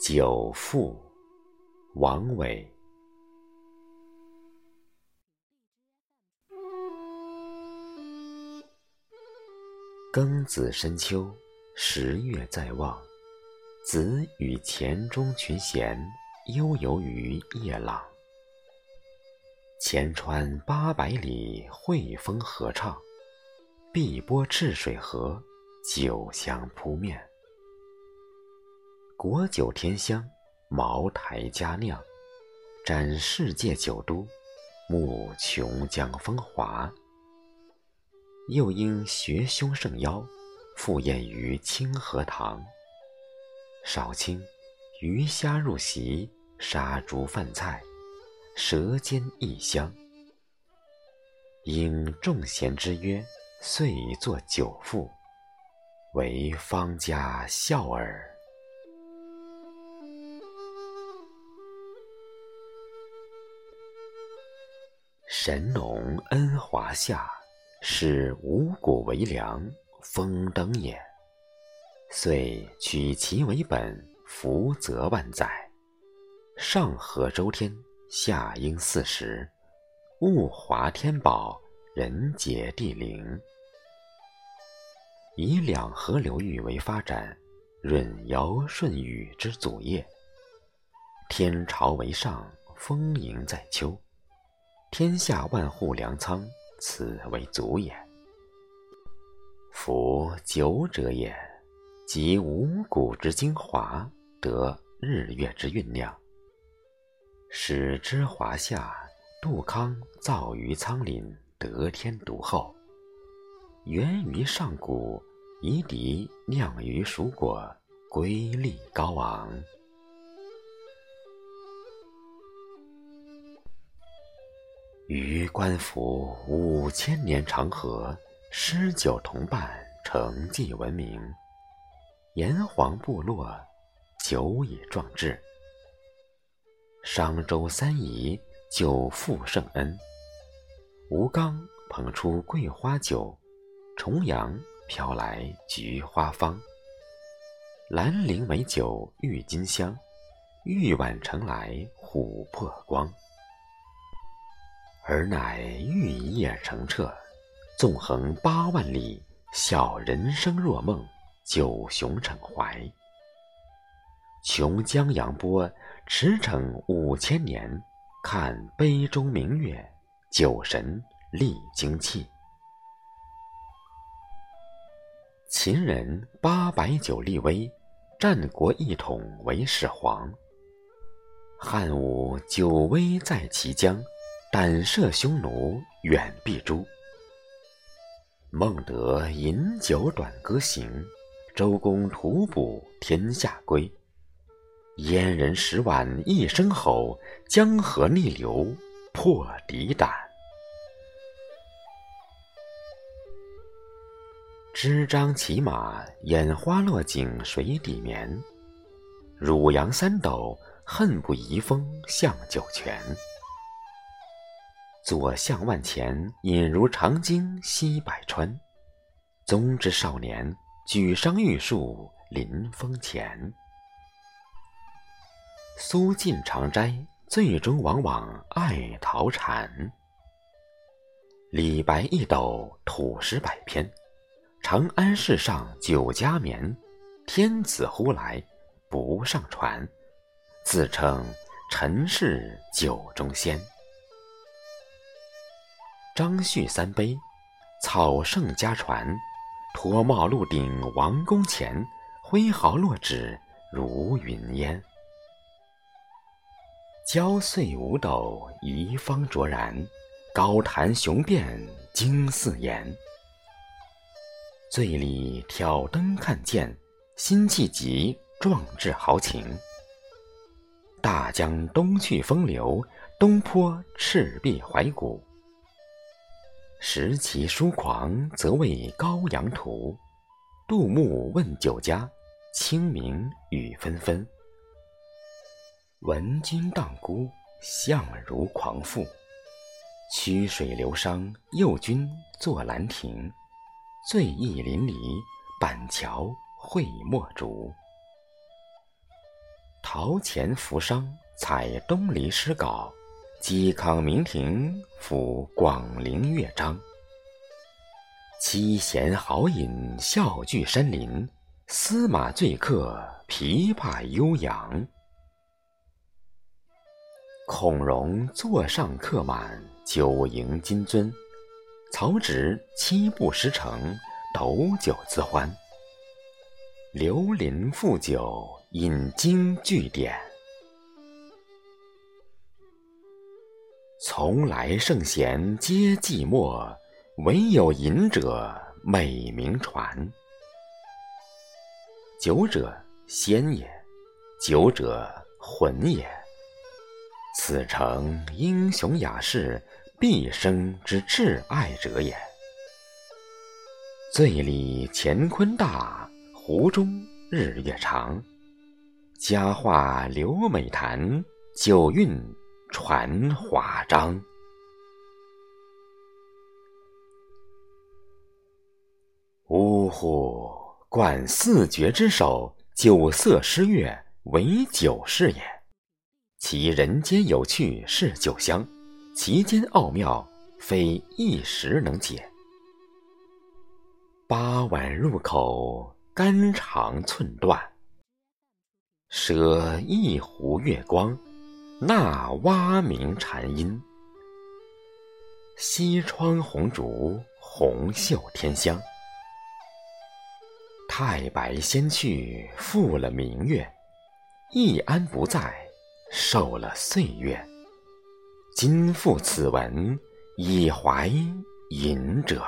久赋，王维。庚子深秋，十月在望，子与钱钟群贤悠游于夜朗。前川八百里，惠风合唱；碧波赤水河，酒香扑面。国酒天香，茅台佳酿，展世界酒都，慕琼浆风华。又因学兄盛邀，赴宴于清河堂。少卿鱼虾入席，杀猪饭菜，舌尖异香。应众贤之约，遂作酒赋，为方家笑耳。神农恩华夏，使五谷为粮，丰登也。遂取其为本，福泽万载。上合周天，下应四时，物华天宝，人杰地灵。以两河流域为发展，润尧舜禹之祖业。天朝为上，丰盈在秋。天下万户粮仓，此为足也。夫酒者也，集五谷之精华，得日月之酝酿。使之华夏，杜康造于仓廪，得天独厚；源于上古，夷狄酿于蜀果，瑰丽高昂。于官府五千年长河，诗酒同伴，成绩闻名。炎黄部落，久以壮志。商周三夷，久负圣恩。吴刚捧出桂花酒，重阳飘来菊花芳。兰陵美酒郁金香，玉碗盛来琥珀光。尔乃玉液澄澈，纵横八万里，笑人生若梦，九雄骋怀。琼江扬波，驰骋五千年，看杯中明月，酒神历精气。秦人八百酒立威，战国一统为始皇。汉武酒威在其疆。胆射匈奴，远避诸。孟德饮酒短歌行，周公吐哺，天下归。燕人十万一声吼，江河逆流，破敌胆。支张骑马，眼花落井水底眠。汝阳三斗，恨不移风向酒泉。左相万钱，引如长鲸吸百川。宗之少年，举觞玉树临风前。苏晋常斋，最终往往爱陶禅。李白一斗，吐诗百篇。长安市上酒家眠，天子呼来不上船，自称臣是酒中仙。张旭三杯，草圣家传，脱帽露顶王宫前，挥毫落纸如云烟。焦碎五斗遗方卓然，高谈雄辩惊四言。醉里挑灯看剑，辛弃疾壮志豪情。大江东去风流，东坡赤壁怀古。识其疏狂，则为高阳图。杜牧问酒家，清明雨纷纷。闻君当孤，相如狂妇。曲水流觞，诱君作兰亭。醉意淋漓，板桥荟墨竹。陶潜扶商采东篱诗稿，嵇康明亭赋广陵乐章。七贤豪饮笑聚山林，司马醉客琵琶悠扬。孔融座上客满，酒盈金樽。曹植七步诗成，斗酒自欢。刘伶赋酒，引经据典。从来圣贤皆寂寞，惟有饮者美名传。酒者仙也，酒者魂也。此诚英雄雅士。毕生之挚爱者也。醉里乾坤大，壶中日月长。佳话留美谈，酒韵传华章。呜呼！冠四绝之首，酒色诗乐，唯酒是也。其人间有趣，是酒香。其间奥妙，非一时能解。八碗入口，肝肠寸断。舍一壶月光，纳蛙鸣蝉音。西窗红烛，红袖添香。太白仙去，复了明月；易安不在，受了岁月。今复此文，以怀隐者。